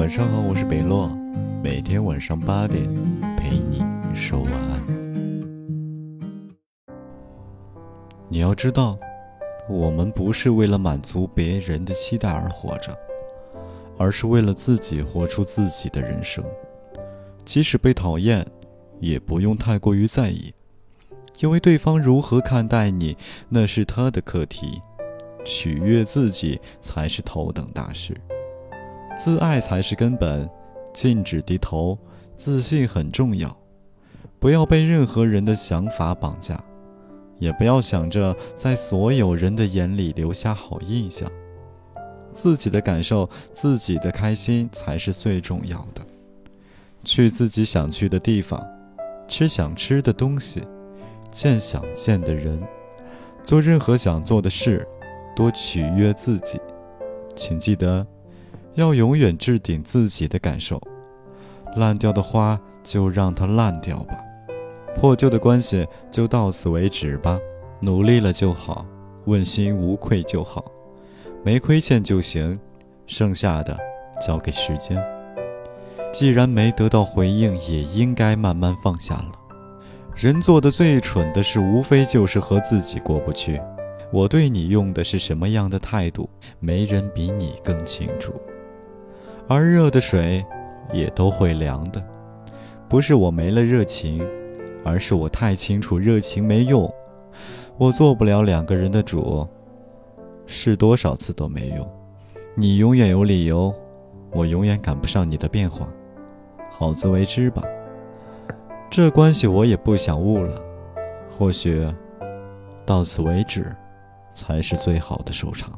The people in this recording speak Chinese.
晚上好，我是北洛，每天晚上八点陪你说晚安。你要知道，我们不是为了满足别人的期待而活着，而是为了自己活出自己的人生。即使被讨厌，也不用太过于在意，因为对方如何看待你，那是他的课题。取悦自己才是头等大事，自爱才是根本，禁止低头，自信很重要，不要被任何人的想法绑架，也不要想着在所有人的眼里留下好印象，自己的感受，自己的开心才是最重要的。去自己想去的地方，吃想吃的东西，见想见的人，做任何想做的事。多取悦自己，请记得，要永远置顶自己的感受。烂掉的花就让它烂掉吧，破旧的关系就到此为止吧。努力了就好，问心无愧就好，没亏欠就行，剩下的交给时间。既然没得到回应，也应该慢慢放下了。人做的最蠢的事，无非就是和自己过不去。我对你用的是什么样的态度，没人比你更清楚。而热的水，也都会凉的。不是我没了热情，而是我太清楚热情没用。我做不了两个人的主，试多少次都没用。你永远有理由，我永远赶不上你的变化。好自为之吧。这关系我也不想误了。或许，到此为止。才是最好的收场。